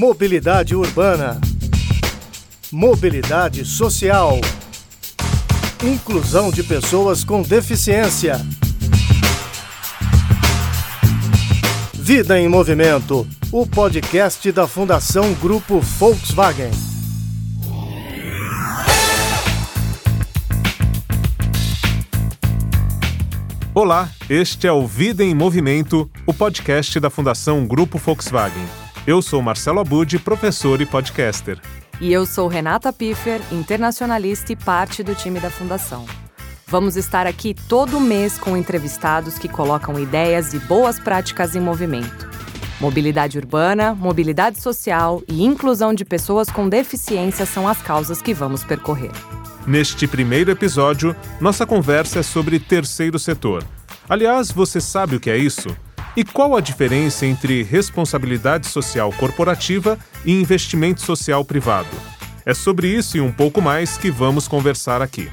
Mobilidade urbana. Mobilidade social. Inclusão de pessoas com deficiência. Vida em Movimento, o podcast da Fundação Grupo Volkswagen. Olá, este é o Vida em Movimento, o podcast da Fundação Grupo Volkswagen. Eu sou Marcelo Abud, professor e podcaster. E eu sou Renata Piffer, internacionalista e parte do time da Fundação. Vamos estar aqui todo mês com entrevistados que colocam ideias e boas práticas em movimento. Mobilidade urbana, mobilidade social e inclusão de pessoas com deficiência são as causas que vamos percorrer. Neste primeiro episódio, nossa conversa é sobre terceiro setor. Aliás, você sabe o que é isso? E qual a diferença entre responsabilidade social corporativa e investimento social privado? É sobre isso e um pouco mais que vamos conversar aqui.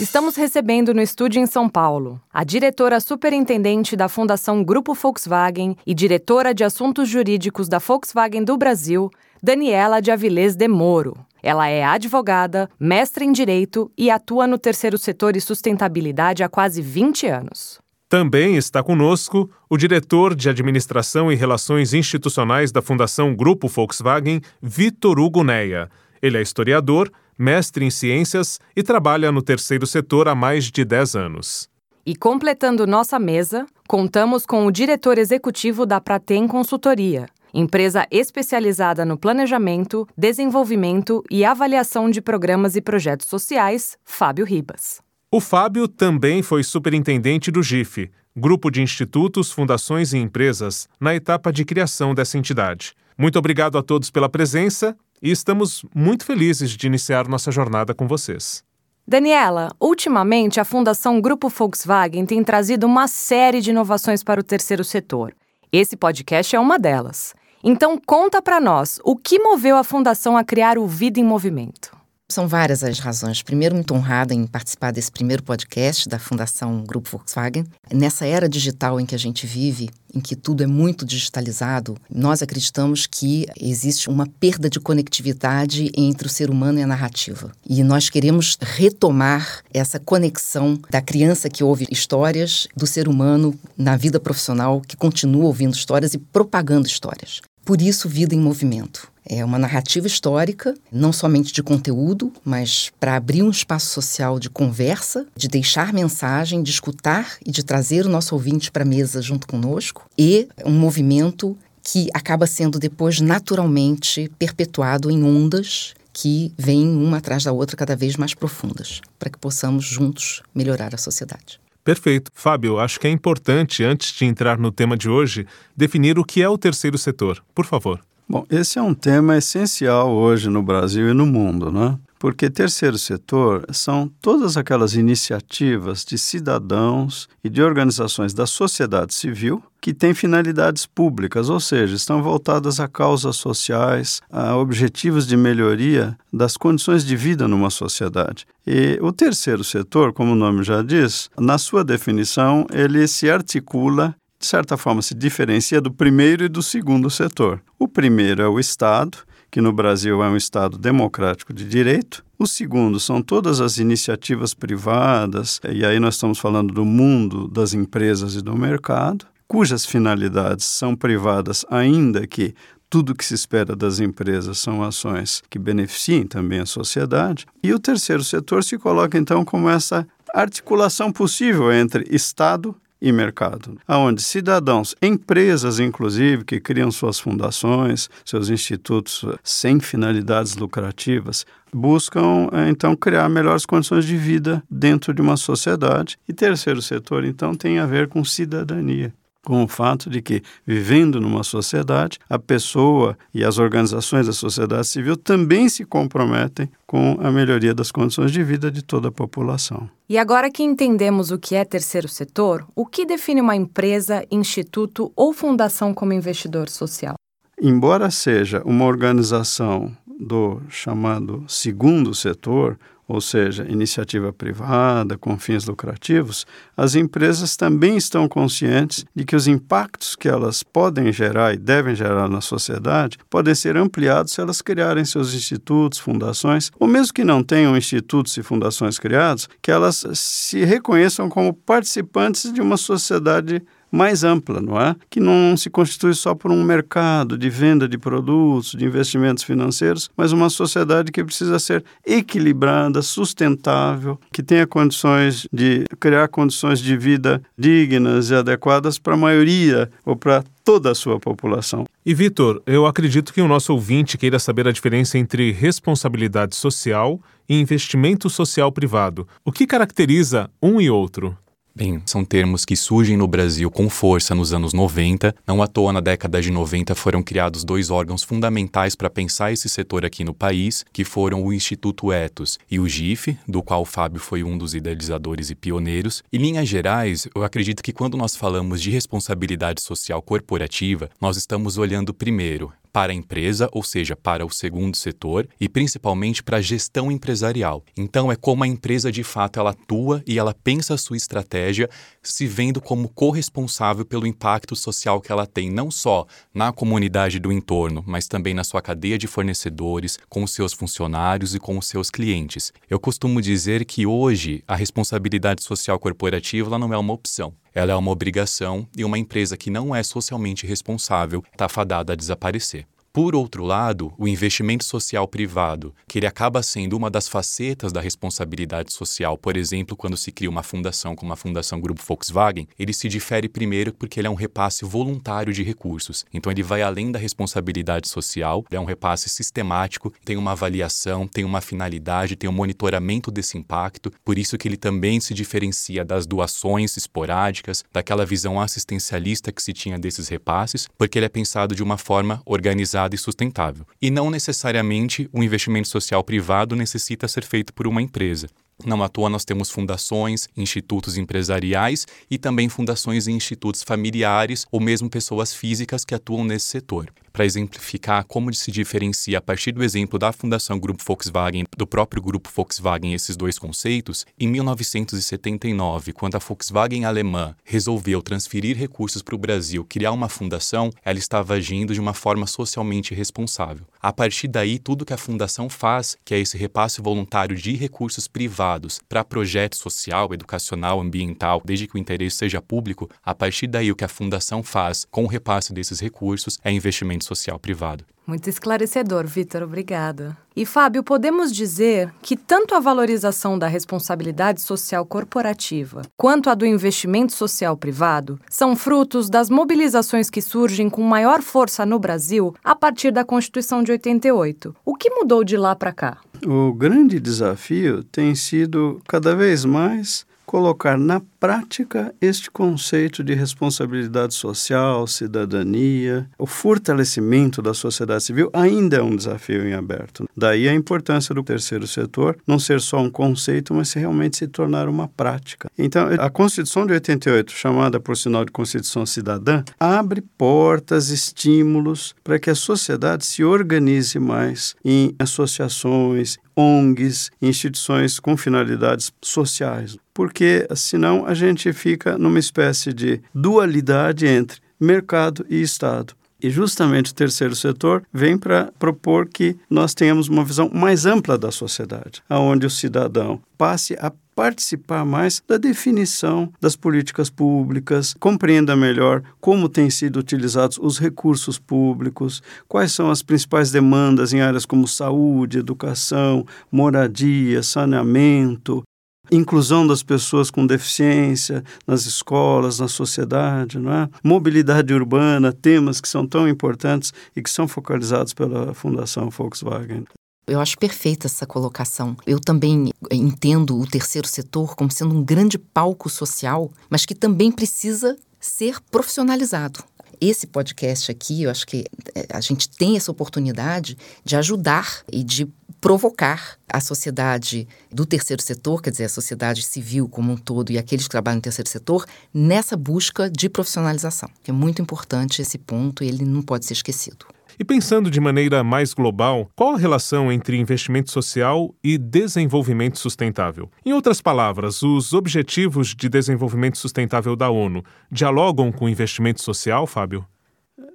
Estamos recebendo no estúdio em São Paulo a diretora superintendente da Fundação Grupo Volkswagen e diretora de assuntos jurídicos da Volkswagen do Brasil, Daniela de Avilés de Moro. Ela é advogada, mestre em direito e atua no terceiro setor e sustentabilidade há quase 20 anos. Também está conosco o diretor de Administração e Relações Institucionais da Fundação Grupo Volkswagen, Vitor Hugo Neia. Ele é historiador, mestre em ciências e trabalha no terceiro setor há mais de 10 anos. E completando nossa mesa, contamos com o diretor executivo da Pratem Consultoria, empresa especializada no planejamento, desenvolvimento e avaliação de programas e projetos sociais, Fábio Ribas. O Fábio também foi superintendente do GIF, Grupo de Institutos, Fundações e Empresas, na etapa de criação dessa entidade. Muito obrigado a todos pela presença e estamos muito felizes de iniciar nossa jornada com vocês. Daniela, ultimamente a Fundação Grupo Volkswagen tem trazido uma série de inovações para o terceiro setor. Esse podcast é uma delas. Então conta para nós, o que moveu a fundação a criar o Vida em Movimento? São várias as razões. Primeiro, muito honrada em participar desse primeiro podcast da Fundação Grupo Volkswagen. Nessa era digital em que a gente vive, em que tudo é muito digitalizado, nós acreditamos que existe uma perda de conectividade entre o ser humano e a narrativa. E nós queremos retomar essa conexão da criança que ouve histórias, do ser humano na vida profissional que continua ouvindo histórias e propagando histórias. Por isso, Vida em Movimento. É uma narrativa histórica, não somente de conteúdo, mas para abrir um espaço social de conversa, de deixar mensagem, de escutar e de trazer o nosso ouvinte para a mesa junto conosco, e um movimento que acaba sendo depois naturalmente perpetuado em ondas que vêm uma atrás da outra cada vez mais profundas, para que possamos juntos melhorar a sociedade. Perfeito. Fábio, acho que é importante, antes de entrar no tema de hoje, definir o que é o terceiro setor. Por favor. Bom, esse é um tema essencial hoje no Brasil e no mundo, né? Porque terceiro setor são todas aquelas iniciativas de cidadãos e de organizações da sociedade civil que têm finalidades públicas, ou seja, estão voltadas a causas sociais, a objetivos de melhoria das condições de vida numa sociedade. E o terceiro setor, como o nome já diz, na sua definição, ele se articula de certa forma, se diferencia do primeiro e do segundo setor. O primeiro é o Estado, que no Brasil é um Estado democrático de direito. O segundo são todas as iniciativas privadas, e aí nós estamos falando do mundo das empresas e do mercado, cujas finalidades são privadas, ainda que tudo que se espera das empresas são ações que beneficiem também a sociedade. E o terceiro setor se coloca então como essa articulação possível entre Estado e mercado, aonde cidadãos, empresas inclusive que criam suas fundações, seus institutos sem finalidades lucrativas, buscam eh, então criar melhores condições de vida dentro de uma sociedade. E terceiro setor então tem a ver com cidadania com o fato de que, vivendo numa sociedade, a pessoa e as organizações da sociedade civil também se comprometem com a melhoria das condições de vida de toda a população. E agora que entendemos o que é terceiro setor, o que define uma empresa, instituto ou fundação como investidor social? Embora seja uma organização do chamado segundo setor, ou seja, iniciativa privada com fins lucrativos, as empresas também estão conscientes de que os impactos que elas podem gerar e devem gerar na sociedade podem ser ampliados se elas criarem seus institutos, fundações, ou mesmo que não tenham institutos e fundações criados, que elas se reconheçam como participantes de uma sociedade mais ampla, não é? Que não se constitui só por um mercado de venda de produtos, de investimentos financeiros, mas uma sociedade que precisa ser equilibrada, sustentável, que tenha condições de criar condições de vida dignas e adequadas para a maioria ou para toda a sua população. E Vitor, eu acredito que o nosso ouvinte queira saber a diferença entre responsabilidade social e investimento social privado. O que caracteriza um e outro? Bem, são termos que surgem no Brasil com força nos anos 90. Não à toa, na década de 90, foram criados dois órgãos fundamentais para pensar esse setor aqui no país, que foram o Instituto Etos e o GIF, do qual o Fábio foi um dos idealizadores e pioneiros. Em linhas gerais, eu acredito que quando nós falamos de responsabilidade social corporativa, nós estamos olhando primeiro para a empresa, ou seja, para o segundo setor, e principalmente para a gestão empresarial. Então é como a empresa de fato ela atua e ela pensa a sua estratégia, se vendo como corresponsável pelo impacto social que ela tem, não só na comunidade do entorno, mas também na sua cadeia de fornecedores, com os seus funcionários e com os seus clientes. Eu costumo dizer que hoje a responsabilidade social corporativa não é uma opção. Ela é uma obrigação e uma empresa que não é socialmente responsável está fadada a desaparecer. Por outro lado, o investimento social privado, que ele acaba sendo uma das facetas da responsabilidade social, por exemplo, quando se cria uma fundação como a Fundação Grupo Volkswagen, ele se difere primeiro porque ele é um repasse voluntário de recursos. Então ele vai além da responsabilidade social, é um repasse sistemático, tem uma avaliação, tem uma finalidade, tem um monitoramento desse impacto, por isso que ele também se diferencia das doações esporádicas, daquela visão assistencialista que se tinha desses repasses, porque ele é pensado de uma forma organizada e sustentável. E não necessariamente o investimento social privado necessita ser feito por uma empresa. Não à toa nós temos fundações, institutos empresariais e também fundações e institutos familiares ou mesmo pessoas físicas que atuam nesse setor para exemplificar como se diferencia a partir do exemplo da Fundação Grupo Volkswagen, do próprio Grupo Volkswagen, esses dois conceitos, em 1979, quando a Volkswagen alemã resolveu transferir recursos para o Brasil, criar uma fundação, ela estava agindo de uma forma socialmente responsável. A partir daí, tudo que a fundação faz, que é esse repasse voluntário de recursos privados para projeto social, educacional, ambiental, desde que o interesse seja público, a partir daí o que a fundação faz com o repasse desses recursos é investimento social privado. Muito esclarecedor, Vitor, obrigada. E Fábio, podemos dizer que tanto a valorização da responsabilidade social corporativa quanto a do investimento social privado são frutos das mobilizações que surgem com maior força no Brasil a partir da Constituição de 88. O que mudou de lá para cá? O grande desafio tem sido cada vez mais colocar na prática este conceito de responsabilidade social, cidadania, o fortalecimento da sociedade civil ainda é um desafio em aberto. Daí a importância do terceiro setor não ser só um conceito, mas realmente se tornar uma prática. Então, a Constituição de 88, chamada por sinal de Constituição Cidadã, abre portas, estímulos para que a sociedade se organize mais em associações, ONGs, instituições com finalidades sociais, porque senão a gente fica numa espécie de dualidade entre mercado e Estado. E justamente o terceiro setor vem para propor que nós tenhamos uma visão mais ampla da sociedade, aonde o cidadão passe a participar mais da definição das políticas públicas, compreenda melhor como têm sido utilizados os recursos públicos, quais são as principais demandas em áreas como saúde, educação, moradia, saneamento, inclusão das pessoas com deficiência nas escolas, na sociedade, não é? mobilidade urbana, temas que são tão importantes e que são focalizados pela Fundação Volkswagen. Eu acho perfeita essa colocação. Eu também entendo o terceiro setor como sendo um grande palco social, mas que também precisa ser profissionalizado. Esse podcast aqui, eu acho que eh, a gente tem essa oportunidade de ajudar e de provocar a sociedade do terceiro setor, quer dizer, a sociedade civil como um todo e aqueles que trabalham no terceiro setor, nessa busca de profissionalização. É muito importante esse ponto e ele não pode ser esquecido. E pensando de maneira mais global, qual a relação entre investimento social e desenvolvimento sustentável? Em outras palavras, os Objetivos de Desenvolvimento Sustentável da ONU dialogam com o investimento social, Fábio?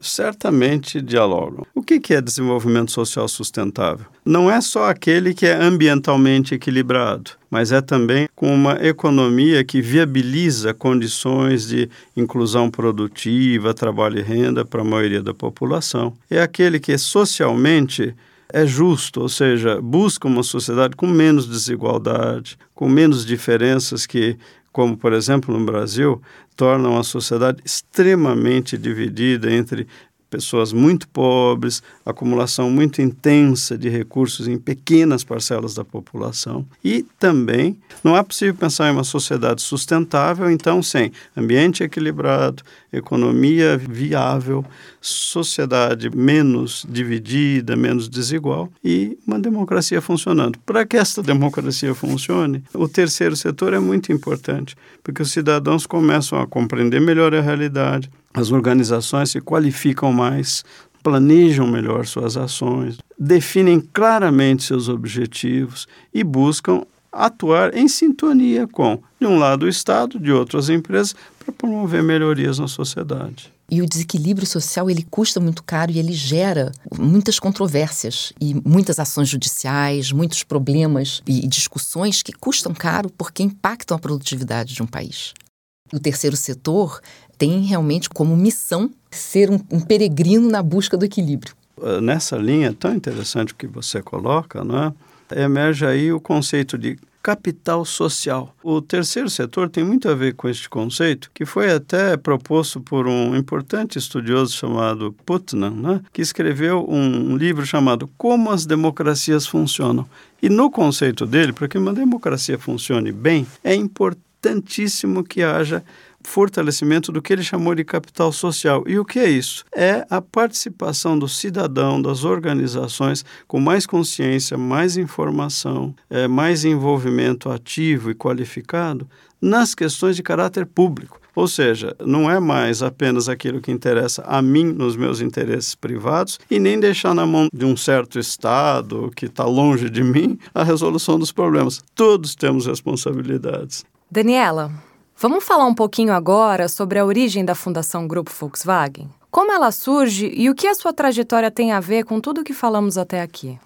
Certamente dialogam. O que é desenvolvimento social sustentável? Não é só aquele que é ambientalmente equilibrado, mas é também com uma economia que viabiliza condições de inclusão produtiva, trabalho e renda para a maioria da população. É aquele que socialmente é justo, ou seja, busca uma sociedade com menos desigualdade, com menos diferenças que como por exemplo no Brasil, tornam a sociedade extremamente dividida entre pessoas muito pobres, acumulação muito intensa de recursos em pequenas parcelas da população. E também não é possível pensar em uma sociedade sustentável, então, sem ambiente equilibrado, economia viável, sociedade menos dividida, menos desigual e uma democracia funcionando. Para que esta democracia funcione, o terceiro setor é muito importante, porque os cidadãos começam a compreender melhor a realidade, as organizações se qualificam mais, planejam melhor suas ações, definem claramente seus objetivos e buscam atuar em sintonia com, de um lado, o Estado, de outro, as empresas, para promover melhorias na sociedade. E o desequilíbrio social ele custa muito caro e ele gera muitas controvérsias e muitas ações judiciais, muitos problemas e discussões que custam caro porque impactam a produtividade de um país. O terceiro setor tem realmente como missão ser um, um peregrino na busca do equilíbrio. Ah, nessa linha tão interessante que você coloca, não é? Emerge aí o conceito de capital social. O terceiro setor tem muito a ver com este conceito, que foi até proposto por um importante estudioso chamado Putnam, né, que escreveu um livro chamado Como as Democracias Funcionam. E no conceito dele, para que uma democracia funcione bem, é importantíssimo que haja fortalecimento do que ele chamou de capital social. E o que é isso? É a participação do cidadão, das organizações, com mais consciência, mais informação, é, mais envolvimento ativo e qualificado nas questões de caráter público. Ou seja, não é mais apenas aquilo que interessa a mim nos meus interesses privados e nem deixar na mão de um certo Estado que está longe de mim a resolução dos problemas. Todos temos responsabilidades. Daniela, Vamos falar um pouquinho agora sobre a origem da Fundação Grupo Volkswagen? Como ela surge e o que a sua trajetória tem a ver com tudo o que falamos até aqui?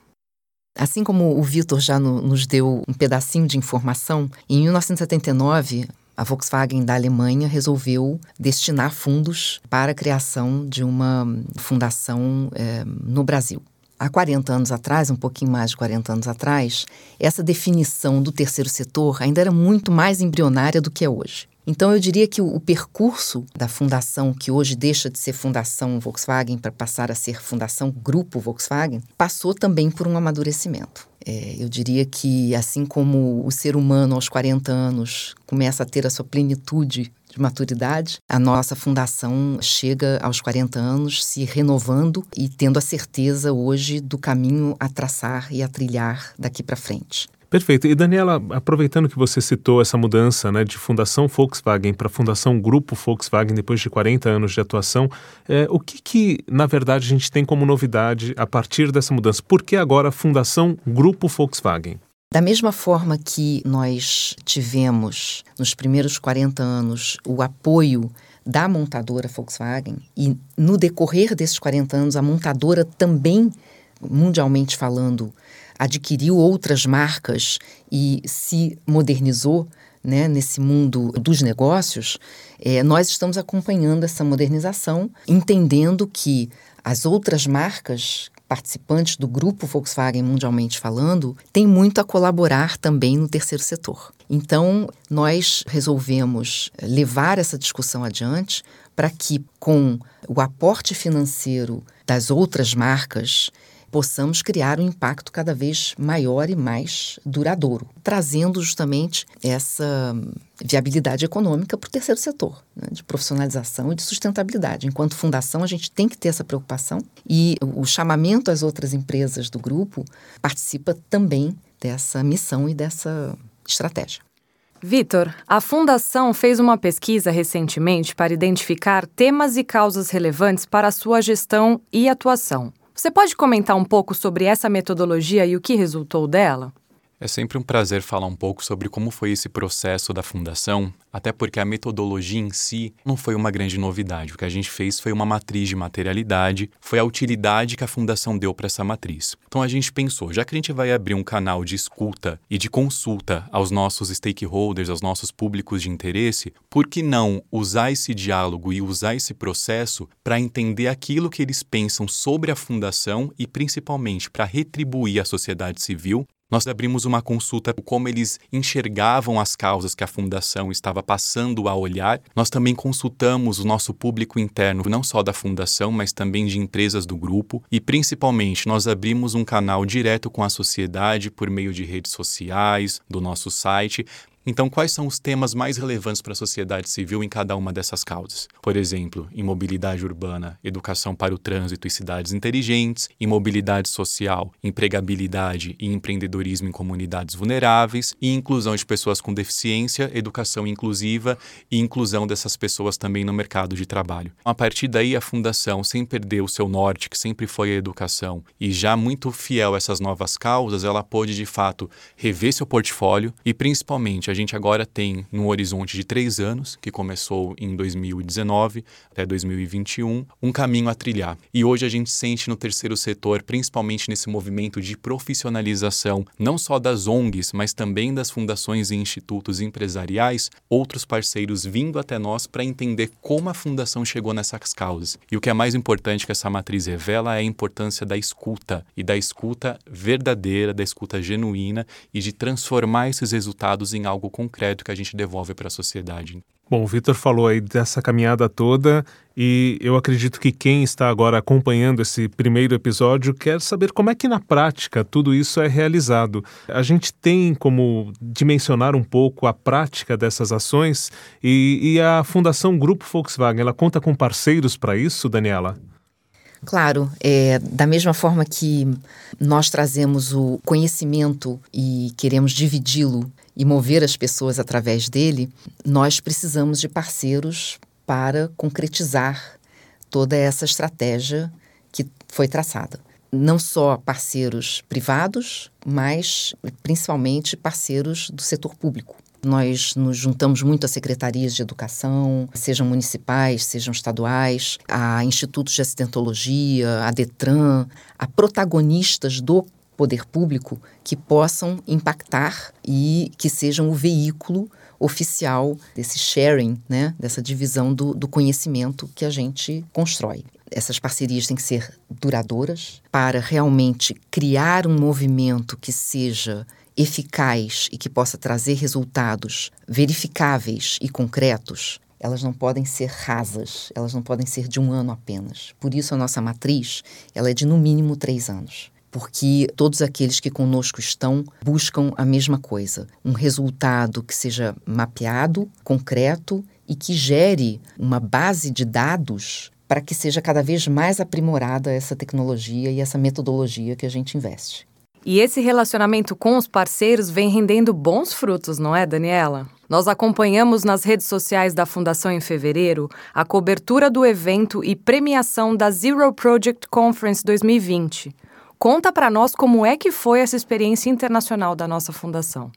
Assim como o Vitor já no, nos deu um pedacinho de informação, em 1979, a Volkswagen da Alemanha resolveu destinar fundos para a criação de uma fundação é, no Brasil. Há 40 anos atrás, um pouquinho mais de 40 anos atrás, essa definição do terceiro setor ainda era muito mais embrionária do que é hoje. Então, eu diria que o, percurso da fundação, que hoje deixa de ser Fundação Volkswagen para passar a ser Fundação Grupo Volkswagen, passou também por um amadurecimento. É, eu diria que, assim como o ser humano aos 40 anos começa a ter a sua plenitude de maturidade, a nossa fundação chega aos 40 anos se renovando e tendo a certeza hoje do caminho a traçar e a trilhar daqui para frente. Perfeito. E Daniela, aproveitando que você citou essa mudança né, de Fundação Volkswagen para Fundação Grupo Volkswagen depois de 40 anos de atuação, é, o que, que, na verdade, a gente tem como novidade a partir dessa mudança? Por que agora Fundação Grupo Volkswagen? Da mesma forma que nós tivemos nos primeiros 40 anos o apoio da montadora Volkswagen e no decorrer desses 40 anos a montadora também, mundialmente falando, adquiriu outras marcas e se modernizou né, nesse mundo dos negócios, é, nós estamos acompanhando essa modernização, entendendo que as outras marcas participantes do grupo Volkswagen mundialmente falando, têm muito a colaborar também no terceiro setor. Então, nós resolvemos levar essa discussão adiante para que, com o aporte financeiro das outras marcas, possamos criar um impacto cada vez maior e mais duradouro, trazendo justamente essa viabilidade econômica para o terceiro setor, né, de profissionalização e de sustentabilidade. Enquanto fundação, a gente tem que ter essa preocupação e o chamamento às outras empresas do grupo participa também dessa missão e dessa estratégia. Vitor, a Fundação fez uma pesquisa recentemente para identificar temas e causas relevantes para a sua gestão e atuação. Você pode comentar um pouco sobre essa metodologia e o que resultou dela? É sempre um prazer falar um pouco sobre como foi esse processo da fundação, até porque a metodologia em si não foi uma grande novidade. O que a gente fez foi uma matriz de materialidade, foi a utilidade que a fundação deu para essa matriz. Então a gente pensou, já que a gente vai abrir um canal de escuta e de consulta aos nossos stakeholders, aos nossos públicos de interesse, por que não usar esse diálogo e usar esse processo para entender aquilo que eles pensam sobre a fundação e principalmente para retribuir à sociedade civil nós abrimos uma consulta como eles enxergavam as causas que a fundação estava passando a olhar. Nós também consultamos o nosso público interno, não só da fundação, mas também de empresas do grupo, e principalmente nós abrimos um canal direto com a sociedade por meio de redes sociais, do nosso site, então, quais são os temas mais relevantes para a sociedade civil em cada uma dessas causas? Por exemplo, em mobilidade urbana, educação para o trânsito e cidades inteligentes, em mobilidade social, empregabilidade e empreendedorismo em comunidades vulneráveis, e inclusão de pessoas com deficiência, educação inclusiva e inclusão dessas pessoas também no mercado de trabalho. A partir daí, a Fundação, sem perder o seu norte, que sempre foi a educação, e já muito fiel a essas novas causas, ela pôde de fato rever seu portfólio e principalmente a gente agora tem no horizonte de três anos, que começou em 2019 até 2021, um caminho a trilhar. E hoje a gente sente no terceiro setor, principalmente nesse movimento de profissionalização, não só das ONGs, mas também das fundações e institutos empresariais, outros parceiros vindo até nós para entender como a fundação chegou nessas causas. E o que é mais importante que essa matriz revela é a importância da escuta e da escuta verdadeira, da escuta genuína e de transformar esses resultados em algo algo concreto que a gente devolve para a sociedade. Bom, o Vitor falou aí dessa caminhada toda e eu acredito que quem está agora acompanhando esse primeiro episódio quer saber como é que na prática tudo isso é realizado. A gente tem como dimensionar um pouco a prática dessas ações e, e a Fundação Grupo Volkswagen, ela conta com parceiros para isso, Daniela? Claro, é, da mesma forma que nós trazemos o conhecimento e queremos dividi-lo e mover as pessoas através dele, nós precisamos de parceiros para concretizar toda essa estratégia que foi traçada. Não só parceiros privados, mas principalmente parceiros do setor público. Nós nos juntamos muito a secretarias de educação, sejam municipais, sejam estaduais, a institutos de acidentologia, a Detran, a protagonistas do poder público que possam impactar e que sejam o veículo oficial desse sharing, né, dessa divisão do, do conhecimento que a gente constrói. Essas parcerias têm que ser duradouras para realmente criar um movimento que seja eficaz e que possa trazer resultados verificáveis e concretos, elas não podem ser rasas, elas não podem ser de um ano apenas. Por isso, a nossa matriz ela é de no mínimo três anos porque todos aqueles que conosco estão buscam a mesma coisa: um resultado que seja mapeado, concreto e que gere uma base de dados para que seja cada vez mais aprimorada essa tecnologia e essa metodologia que a gente investe. E esse relacionamento com os parceiros vem rendendo bons frutos, não é, Daniela? Nós acompanhamos nas redes sociais da Fundação em fevereiro a cobertura do evento e premiação da Zero Project Conference 2020. Conta para nós como é que foi essa experiência internacional da nossa fundação.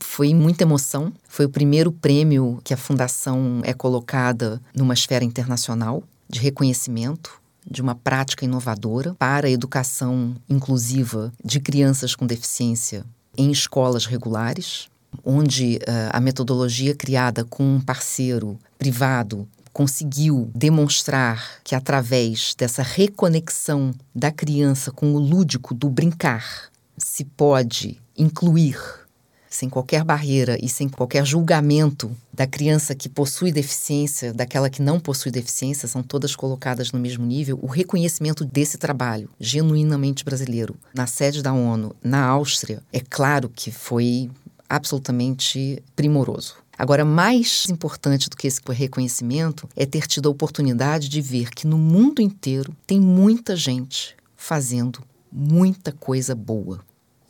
Foi muita emoção. Foi o primeiro prêmio que a fundação é colocada numa esfera internacional de reconhecimento de uma prática inovadora para a educação inclusiva de crianças com deficiência em escolas regulares, onde uh, a metodologia criada com um parceiro privado conseguiu demonstrar que através dessa reconexão da criança com o lúdico do brincar se pode incluir sem qualquer barreira e sem qualquer julgamento da criança que possui deficiência, daquela que não possui deficiência, são todas colocadas no mesmo nível, o reconhecimento desse trabalho genuinamente brasileiro na sede da ONU, na Áustria, é claro que foi absolutamente primoroso. Agora, mais importante do que esse reconhecimento é ter tido a oportunidade de ver que no mundo inteiro tem muita gente fazendo muita coisa boa.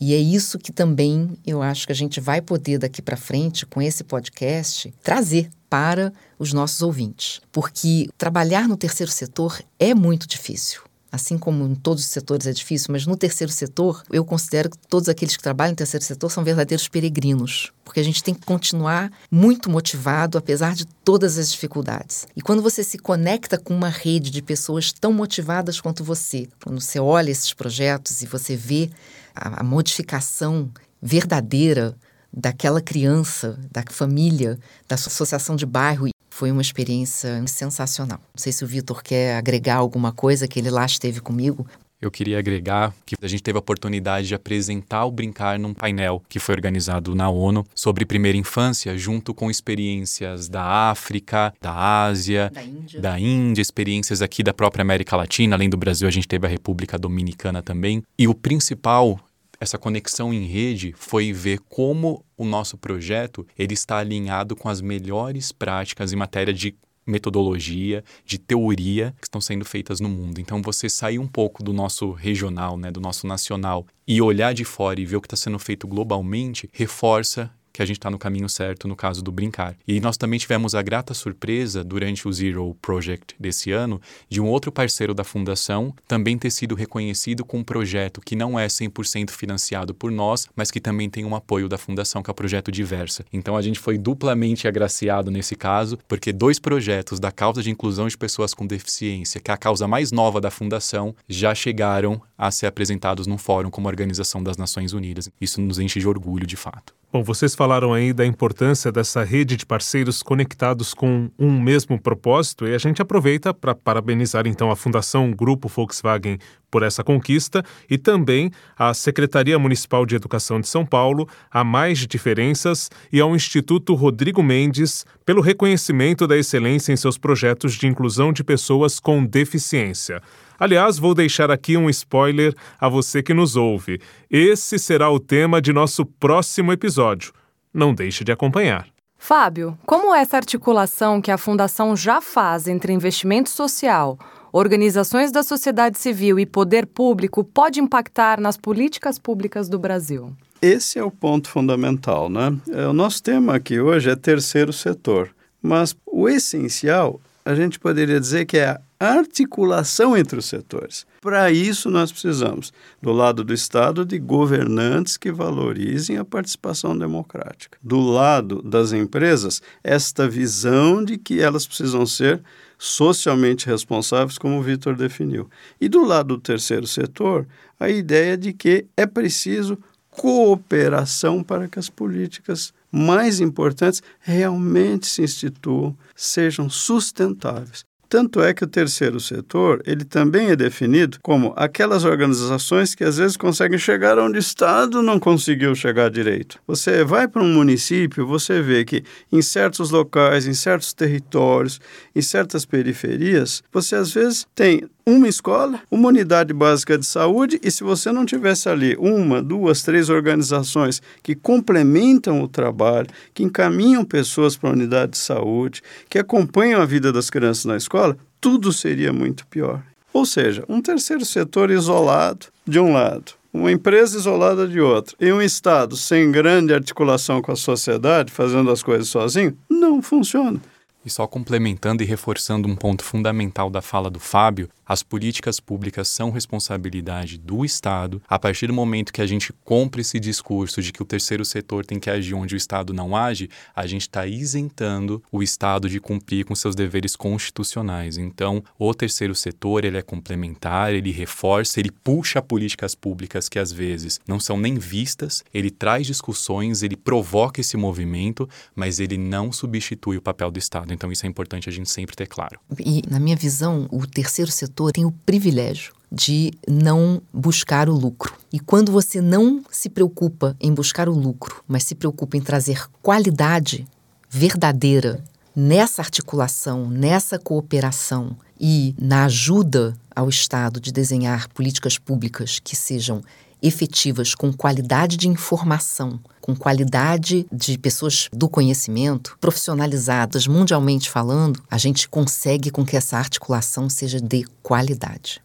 E é isso que também eu acho que a gente vai poder daqui para frente com esse podcast trazer para os nossos ouvintes, porque trabalhar no terceiro setor é muito difícil. Assim como em todos os setores é difícil, mas no terceiro setor, eu considero que todos aqueles que trabalham no terceiro setor são verdadeiros peregrinos, porque a gente tem que continuar muito motivado, apesar de todas as dificuldades. E quando você se conecta com uma rede de pessoas tão motivadas quanto você, quando você olha esses projetos e você vê a, a modificação verdadeira daquela criança, da família, da associação de bairro foi uma experiência sensacional. Não sei se o Vitor quer agregar alguma coisa que ele lá esteve comigo. Eu queria agregar que a gente teve a oportunidade de apresentar o Brincar num painel que foi organizado na ONU sobre primeira infância, junto com experiências da África, da Ásia, Da Índia. da Índia, experiências aqui da própria América Latina. Além do Brasil, a gente teve a República Dominicana também. E o principal essa conexão em rede foi ver como o nosso projeto ele está alinhado com as melhores práticas em matéria de metodologia, de teoria que estão sendo feitas no mundo. Então você sair um pouco do nosso regional, né, do nosso nacional e olhar de fora e ver o que está sendo feito globalmente, reforça que a gente está no caminho certo no caso do brincar. E nós também tivemos a grata surpresa durante o Zero Project desse ano de um outro parceiro da fundação também ter sido reconhecido com um projeto que não é 100% financiado por nós, mas que também tem um apoio da fundação, que é o projeto Diversa. Então a gente foi duplamente agraciado nesse caso, porque dois projetos da causa de inclusão de pessoas com deficiência, que é a causa mais nova da fundação, já chegaram a ser apresentados num fórum como Organização das Nações Unidas. Isso nos enche de orgulho de fato. Bom, vocês falaram aí da importância dessa rede de parceiros conectados com um mesmo propósito e a gente aproveita para parabenizar então a Fundação Grupo Volkswagen por essa conquista e também a Secretaria Municipal de Educação de São Paulo, a Mais Diferenças e ao Instituto Rodrigo Mendes pelo reconhecimento da excelência em seus projetos de inclusão de pessoas com deficiência. Aliás, vou deixar aqui um spoiler a você que nos ouve. Esse será o tema de nosso próximo episódio. Não deixe de acompanhar. Fábio, como essa articulação que a Fundação já faz entre investimento social, organizações da sociedade civil e poder público pode impactar nas políticas públicas do Brasil? Esse é o ponto fundamental, né? É, o nosso tema aqui hoje é terceiro setor, mas o essencial a gente poderia dizer que é a articulação entre os setores. Para isso, nós precisamos, do lado do Estado, de governantes que valorizem a participação democrática. Do lado das empresas, esta visão de que elas precisam ser socialmente responsáveis, como o Vitor definiu. E do lado do terceiro setor, a ideia de que é preciso cooperação para que as políticas mais importantes realmente se instituam, sejam sustentáveis. Tanto é que o terceiro setor, ele também é definido como aquelas organizações que às vezes conseguem chegar onde o Estado não conseguiu chegar direito. Você vai para um município, você vê que em certos locais, em certos territórios, em certas periferias, você às vezes tem uma escola, uma unidade básica de saúde, e se você não tivesse ali uma, duas, três organizações que complementam o trabalho, que encaminham pessoas para a unidade de saúde, que acompanham a vida das crianças na escola, tudo seria muito pior. Ou seja, um terceiro setor isolado de um lado, uma empresa isolada de outro, e um Estado sem grande articulação com a sociedade, fazendo as coisas sozinho, não funciona. E só complementando e reforçando um ponto fundamental da fala do Fábio, as políticas públicas são responsabilidade do Estado. A partir do momento que a gente compra esse discurso de que o terceiro setor tem que agir onde o Estado não age, a gente está isentando o Estado de cumprir com seus deveres constitucionais. Então, o terceiro setor ele é complementar, ele reforça, ele puxa políticas públicas que às vezes não são nem vistas, ele traz discussões, ele provoca esse movimento, mas ele não substitui o papel do Estado. Então, isso é importante a gente sempre ter claro. E, na minha visão, o terceiro setor tem o privilégio de não buscar o lucro. E quando você não se preocupa em buscar o lucro, mas se preocupa em trazer qualidade verdadeira nessa articulação, nessa cooperação e na ajuda ao Estado de desenhar políticas públicas que sejam efetivas, com qualidade de informação, com qualidade de pessoas do conhecimento, profissionalizadas mundialmente falando, a gente consegue com que essa articulação seja de qualidade.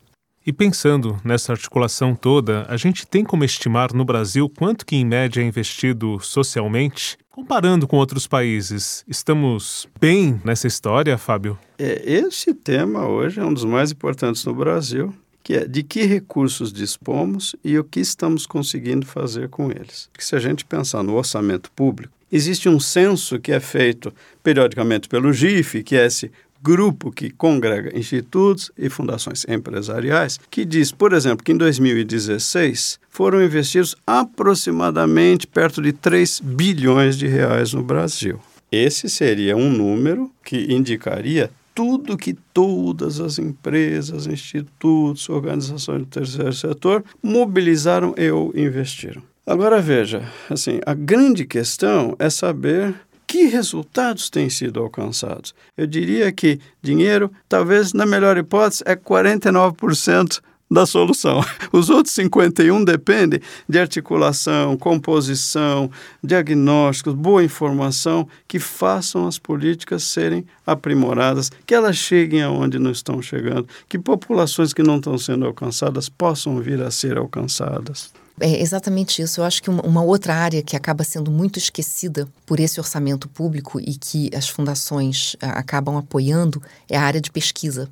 E pensando nessa articulação toda, a gente tem como estimar no Brasil quanto que em média é investido socialmente? Comparando com outros países, estamos bem nessa história, Fábio? É, esse tema hoje é um dos mais importantes no Brasil, que é de que recursos dispomos e o que estamos conseguindo fazer com eles. Porque se a gente pensar no orçamento público, existe um censo que é feito periodicamente pelo GIF, que é esse grupo que congrega institutos e fundações empresariais, que diz, por exemplo, que em 2016 foram investidos aproximadamente perto de 3 bilhões de reais no Brasil. Esse seria um número que indicaria tudo que todas as empresas, institutos, organizações do terceiro setor mobilizaram e ou investiram. Agora veja, assim, a grande questão é saber que resultados têm sido alcançados? Eu diria que dinheiro, talvez na melhor hipótese, é 49% da solução. Os outros 51 dependem de articulação, composição, diagnósticos, boa informação que façam as políticas serem aprimoradas, que elas cheguem aonde não estão chegando, que populações que não estão sendo alcançadas possam vir a ser alcançadas. É exatamente isso. Eu acho que uma, outra área que acaba sendo muito esquecida por esse orçamento público e que as fundações a, acabam apoiando é a área de pesquisa,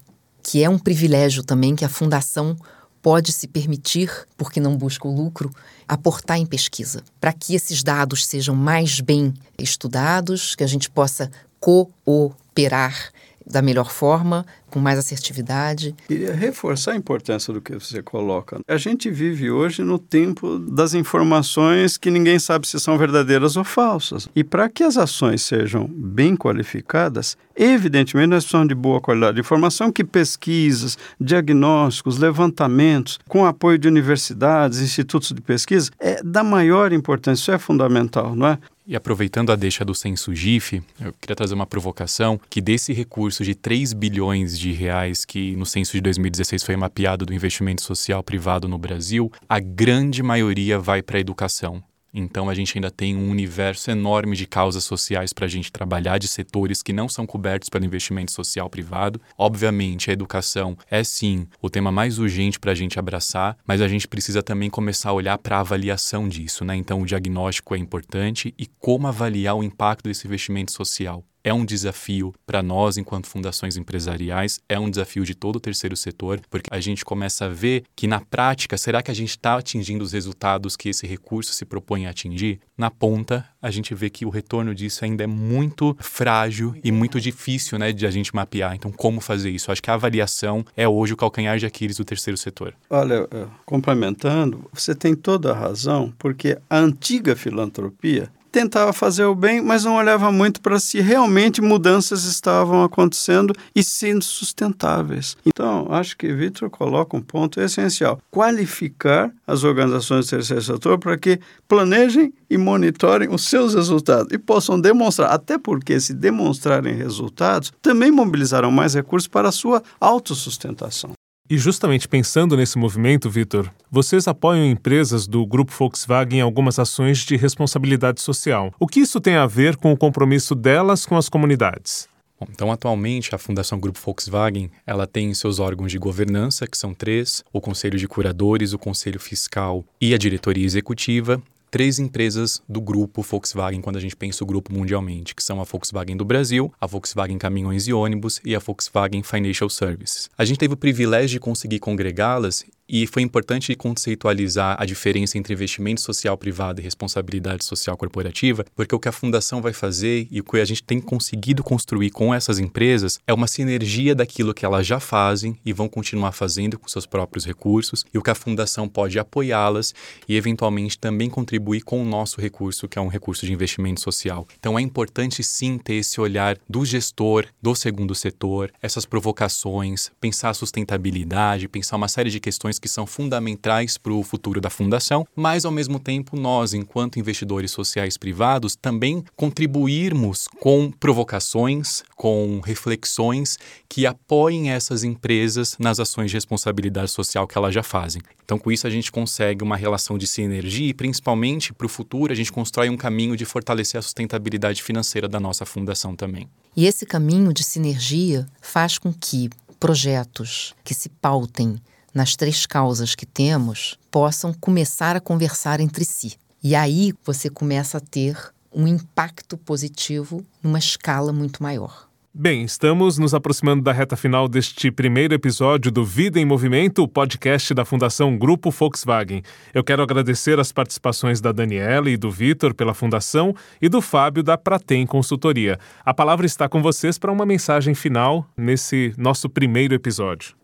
que é um privilégio também que a fundação pode se permitir, porque não busca o lucro, aportar em pesquisa, para que esses dados sejam mais bem estudados, que a gente possa cooperar da melhor forma, com mais assertividade. Queria reforçar a importância do que você coloca. A gente vive hoje no tempo das informações que ninguém sabe se são verdadeiras ou falsas. E para que as ações sejam bem qualificadas, evidentemente nós precisamos de boa qualidade de informação, que pesquisas, diagnósticos, levantamentos, com apoio de universidades, institutos de pesquisa, é da maior importância, isso é fundamental, não é? E aproveitando a deixa do censo GIF, eu queria trazer uma provocação que desse recurso de 3 bilhões de reais que no censo de 2016 foi mapeado do investimento social privado no Brasil, a grande maioria vai para a educação. Então a gente ainda tem um universo enorme de causas sociais para a gente trabalhar, de setores que não são cobertos pelo investimento social privado. Obviamente, a educação é sim o tema mais urgente para a gente abraçar, mas a gente precisa também começar a olhar para a avaliação disso, né? Então o diagnóstico é importante e como avaliar o impacto desse investimento social é um desafio para nós, enquanto fundações empresariais, é um desafio de todo o terceiro setor, porque a gente começa a ver que, na prática, será que a gente está atingindo os resultados que esse recurso se propõe a atingir? Na ponta, a gente vê que o retorno disso ainda é muito frágil e muito difícil né, de a gente mapear. Então, como fazer isso? Acho que a avaliação é hoje o calcanhar de Aquiles do terceiro setor. Olha, eh, complementando, você tem toda a razão, porque a antiga filantropia tentava fazer o bem, mas não olhava muito para se realmente mudanças estavam acontecendo e sendo sustentáveis. Então, acho que Vitor coloca um ponto essencial: qualificar as organizações do terceiro setor para que planejem e monitorem os seus resultados e possam demonstrar, até porque se demonstrarem resultados, também mobilizarão mais recursos para a sua autossustentação. E justamente pensando nesse movimento, Vitor, vocês apoiam empresas do grupo Volkswagen em algumas ações de responsabilidade social. O que isso tem a ver com o compromisso delas com as comunidades? Bom, então, atualmente, a Fundação Grupo Volkswagen ela tem seus órgãos de governança, que são três: o Conselho de Curadores, o Conselho Fiscal e a Diretoria Executiva, três empresas do grupo Volkswagen quando a gente pensa o grupo mundialmente, que são a Volkswagen do Brasil, a Volkswagen Caminhões e Ônibus e a Volkswagen Financial Services. A gente teve o privilégio de conseguir congregá-las e foi importante conceitualizar a diferença entre investimento social privado e responsabilidade social corporativa, porque o que a fundação vai fazer e o que a gente tem conseguido construir com essas empresas é uma sinergia daquilo que elas já fazem e vão continuar fazendo com seus próprios recursos, e o que a fundação pode apoiá-las e eventualmente também contribuir com o nosso recurso, que é um recurso de investimento social. Então é importante sim ter esse olhar do gestor, do segundo setor, essas provocações, pensar sustentabilidade, pensar uma série de questões questões que são fundamentais para o futuro da fundação, mas ao mesmo tempo nós, enquanto investidores sociais privados, também contribuirmos com provocações, com reflexões que apoiem essas empresas nas ações de responsabilidade social que elas já fazem. Então, com isso, a gente consegue uma relação de sinergia e, principalmente, para o futuro, a gente constrói um caminho de fortalecer a sustentabilidade financeira da nossa fundação também. E esse caminho de sinergia faz com que projetos que se pautem nas três causas que temos possam começar a conversar entre si. E aí você começa a ter um impacto positivo numa escala muito maior. Bem, estamos nos aproximando da reta final deste primeiro episódio do Vida em Movimento, o podcast da Fundação Grupo Volkswagen. Eu quero agradecer as participações da Daniela e do Vitor pela Fundação e do Fábio da Pratem Consultoria. A palavra está com vocês para uma mensagem final nesse nosso primeiro episódio.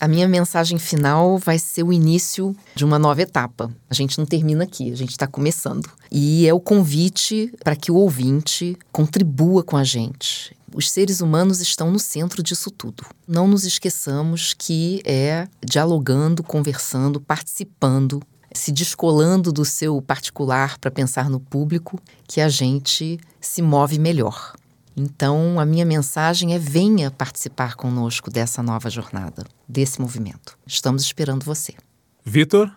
A minha mensagem final vai ser o início de uma nova etapa. A gente não termina aqui, a gente está começando. E é o convite para que o ouvinte contribua com a gente. Os seres humanos estão no centro disso tudo. Não nos esqueçamos que é dialogando, conversando, participando, se descolando do seu particular para pensar no público que a gente se move melhor. Então, a minha mensagem é: venha participar conosco dessa nova jornada, desse movimento. Estamos esperando você. Vitor?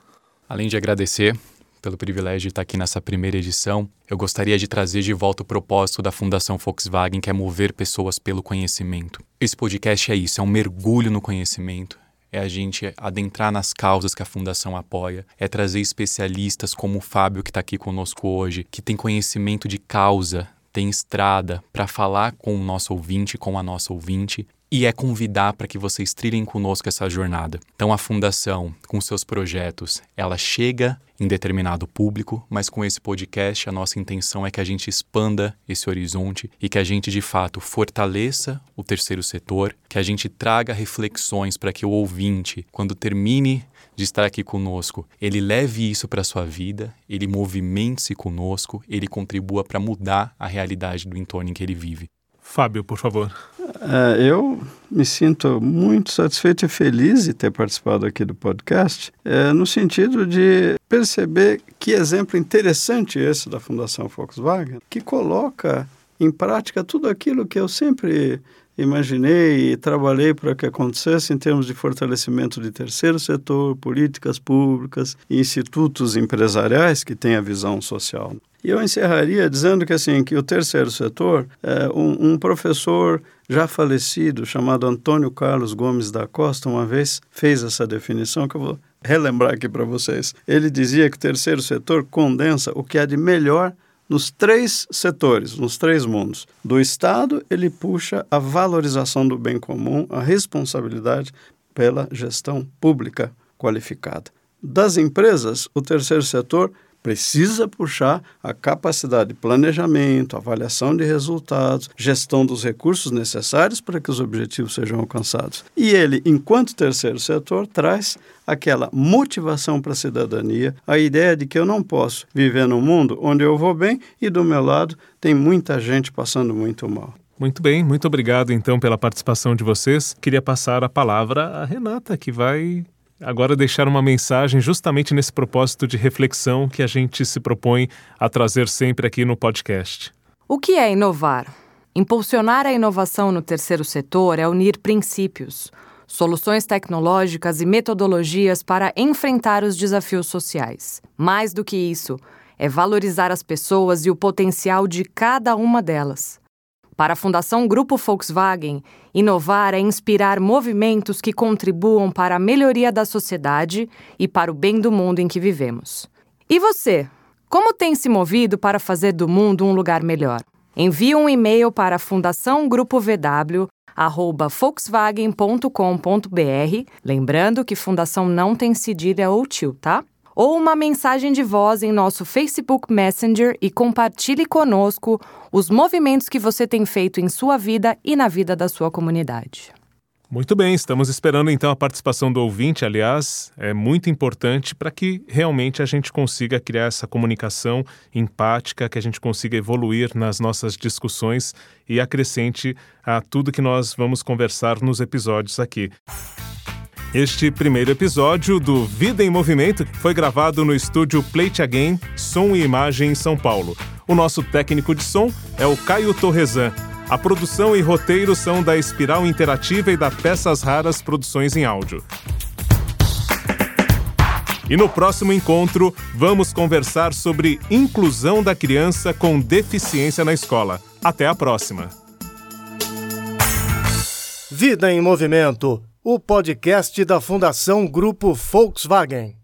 Além de agradecer, pelo privilégio de estar aqui nessa primeira edição, eu gostaria de trazer de volta o propósito da Fundação Volkswagen, que é mover pessoas pelo conhecimento. Esse podcast é isso, é um mergulho no conhecimento, é a gente adentrar nas causas que a Fundação apoia, é trazer especialistas como o Fábio, que está aqui conosco hoje, que tem conhecimento de causa, tem estrada para falar com o nosso ouvinte, com a nossa ouvinte, e é convidar para que vocês trilhem conosco essa jornada. Então a fundação, com seus projetos, ela chega em determinado público, mas com esse podcast a nossa intenção é que a gente expanda esse horizonte e que a gente de fato fortaleça o terceiro setor, que a gente traga reflexões para que o ouvinte, quando termine de estar aqui conosco, ele leve isso para a sua vida, ele movimente-se conosco, ele contribua para mudar a realidade do entorno em que ele vive. Fábio, por favor. É, eu me sinto muito satisfeito e feliz de ter participado aqui do podcast, é, no sentido de perceber que exemplo interessante esse da Fundação Volkswagen, que coloca em prática tudo aquilo que eu sempre imaginei e trabalhei para que acontecesse em termos de fortalecimento de terceiro setor, políticas públicas, institutos empresariais que têm a visão social. E eu encerraria dizendo que assim que o terceiro setor, é, um, um professor já falecido chamado Antônio Carlos Gomes da Costa uma vez fez essa definição que eu vou relembrar aqui para vocês. Ele dizia que o terceiro setor condensa o que há de melhor nos três setores, nos três mundos. Do Estado, ele puxa a valorização do bem comum, a responsabilidade pela gestão pública qualificada. Das empresas, o terceiro setor precisa puxar a capacidade de planejamento, avaliação de resultados, gestão dos recursos necessários para que os objetivos sejam alcançados. E ele, enquanto terceiro setor, traz aquela motivação para a cidadania, a ideia de que eu não posso viver num mundo onde eu vou bem e do meu lado tem muita gente passando muito mal. Muito bem, muito obrigado então pela participação de vocês. Queria passar a palavra à Renata, que vai agora deixar uma mensagem justamente nesse propósito de reflexão que a gente se propõe a trazer sempre aqui no podcast. O que é inovar? Impulsionar a inovação no terceiro setor é unir princípios, soluções tecnológicas e metodologias para enfrentar os desafios sociais. Mais do que isso, é valorizar as pessoas e o potencial de cada uma delas. Para a Fundação Grupo Volkswagen, inovar é inspirar movimentos que contribuam para a melhoria da sociedade e para o bem do mundo em que vivemos. E você? Como tem se movido para fazer do mundo um lugar melhor? Envie um e-mail para a Fundação Grupo VW volkswagen.com.br, lembrando que fundação não tem cedilha ou tio, tá? Ou uma mensagem de voz em nosso Facebook Messenger e compartilhe conosco os movimentos que você tem feito em sua vida e na vida da sua comunidade. Muito bem, estamos esperando então a participação do ouvinte. Aliás, é muito importante para que realmente a gente consiga criar essa comunicação empática, que a gente consiga evoluir nas nossas discussões e acrescente a tudo que nós vamos conversar nos episódios aqui. Este primeiro episódio do Vida em Movimento foi gravado no estúdio Plate Again, Som e Imagem em São Paulo. O nosso técnico de som é o Caio Torresan. A produção e roteiro são da Espiral Interativa e da Peças Raras Produções em Áudio. E no próximo encontro, vamos conversar sobre inclusão da criança com deficiência na escola. Até a próxima! Vida em Movimento o podcast da Fundação Grupo Volkswagen.